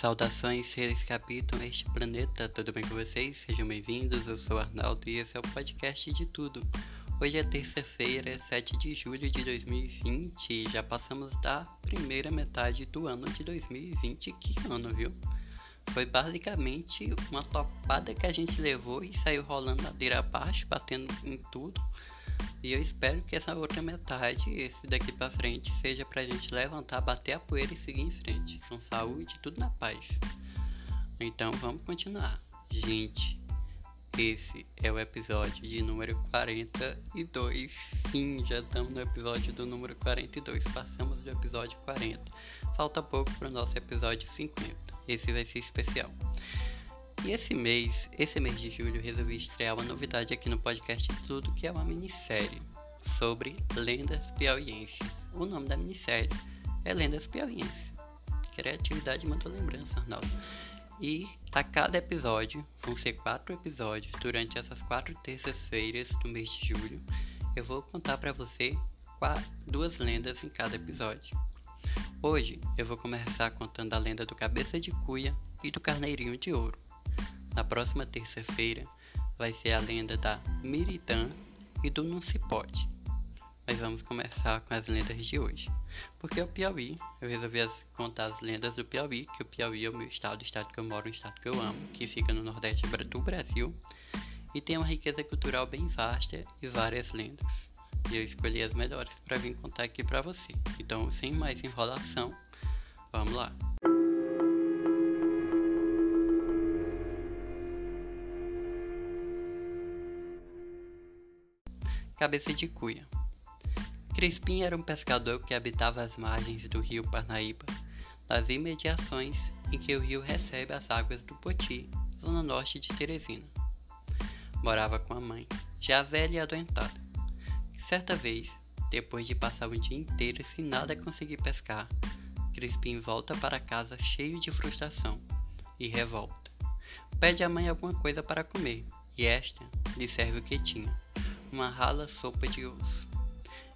Saudações, seres que habitam este planeta, tudo bem com vocês? Sejam bem-vindos, eu sou Arnaldo e esse é o podcast de tudo. Hoje é terça-feira, 7 de julho de 2020 e já passamos da primeira metade do ano de 2020. Que ano, viu? Foi basicamente uma topada que a gente levou e saiu rolando ladeira abaixo, batendo em tudo. E eu espero que essa outra metade, esse daqui para frente, seja pra gente levantar, bater a poeira e seguir em frente. Com saúde, tudo na paz. Então vamos continuar. Gente, esse é o episódio de número 42. Sim, já estamos no episódio do número 42. Passamos do episódio 40. Falta pouco para o nosso episódio 50. Esse vai ser especial. E esse mês, esse mês de julho, resolvi estrear uma novidade aqui no podcast Tudo, que é uma minissérie sobre lendas piauienses. O nome da minissérie é Lendas Piauienses. Criatividade mandou lembrança, Arnaldo. E a cada episódio, vão ser quatro episódios, durante essas quatro terças-feiras do mês de julho, eu vou contar para você quatro, duas lendas em cada episódio. Hoje eu vou começar contando a lenda do Cabeça de Cuia e do Carneirinho de Ouro. Na próxima terça-feira vai ser a lenda da Miritã e do Não Se Pode. Mas vamos começar com as lendas de hoje. Porque o Piauí, eu resolvi contar as lendas do Piauí, que o Piauí é o meu estado, o estado que eu moro, o estado que eu amo, que fica no nordeste do Brasil e tem uma riqueza cultural bem vasta e várias lendas. E eu escolhi as melhores para vir contar aqui para você. Então, sem mais enrolação, vamos lá. Cabeça de Cuia. Crispim era um pescador que habitava as margens do rio Parnaíba, nas imediações em que o rio recebe as águas do Poti, zona norte de Teresina. Morava com a mãe, já velha e adoentada. Certa vez, depois de passar um dia inteiro sem nada conseguir pescar, Crispim volta para casa cheio de frustração e revolta. Pede à mãe alguma coisa para comer e esta lhe serve o que tinha uma rala sopa de osso.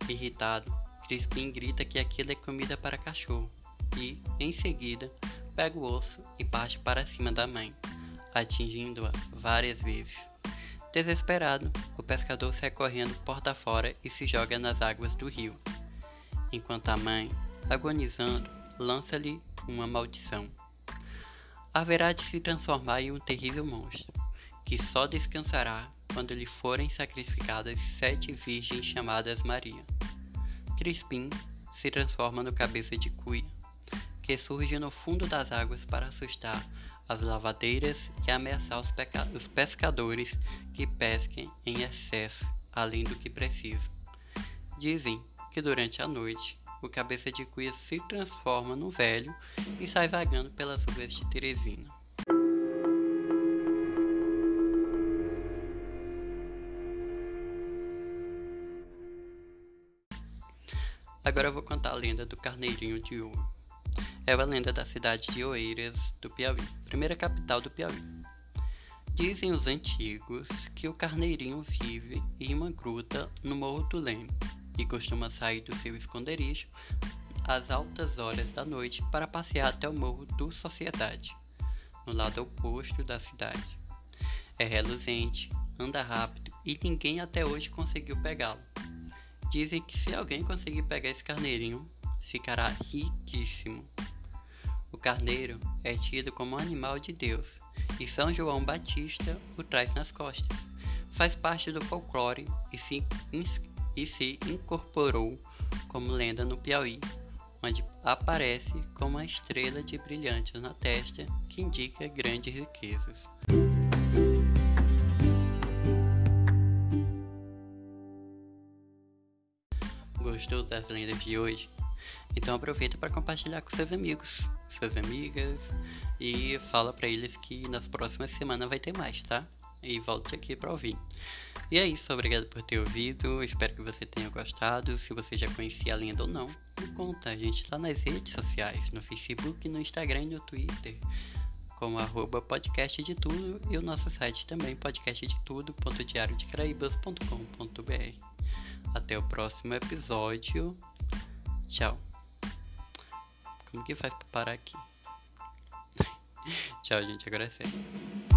Irritado, Crispim grita que aquilo é comida para cachorro e, em seguida, pega o osso e parte para cima da mãe, atingindo-a várias vezes. Desesperado, o pescador sai correndo porta fora e se joga nas águas do rio, enquanto a mãe, agonizando, lança-lhe uma maldição. Haverá de se transformar em um terrível monstro, que só descansará quando lhe forem sacrificadas sete virgens chamadas Maria. Crispim se transforma no cabeça de cuia, que surge no fundo das águas para assustar as lavadeiras e ameaçar os, os pescadores que pesquem em excesso, além do que precisam. Dizem que durante a noite o cabeça de cuia se transforma no velho e sai vagando pelas ruas de Teresina. Agora eu vou contar a lenda do Carneirinho de Ouro. É uma lenda da cidade de Oeiras, do Piauí, primeira capital do Piauí. Dizem os antigos que o carneirinho vive em uma gruta no Morro do Leme e costuma sair do seu esconderijo às altas horas da noite para passear até o Morro do Sociedade, no lado oposto da cidade. É reluzente, anda rápido e ninguém até hoje conseguiu pegá-lo. Dizem que se alguém conseguir pegar esse carneirinho, ficará riquíssimo. O carneiro é tido como animal de Deus e São João Batista o traz nas costas. Faz parte do folclore e se, e se incorporou como lenda no Piauí, onde aparece como uma estrela de brilhantes na testa que indica grandes riquezas. Gostou das lendas de hoje? Então aproveita para compartilhar com seus amigos, suas amigas e fala para eles que nas próximas semanas vai ter mais, tá? E volte aqui para ouvir. E é isso, obrigado por ter ouvido. Espero que você tenha gostado. Se você já conhecia a lenda ou não, me conta. A gente tá nas redes sociais, no Facebook, no Instagram e no Twitter, como arroba podcast de tudo e o nosso site também podcastdetudo.diariodecraíbas.com.br. Até o próximo episódio. Tchau. Como que faz pra parar aqui? Tchau, gente. Agora é sério.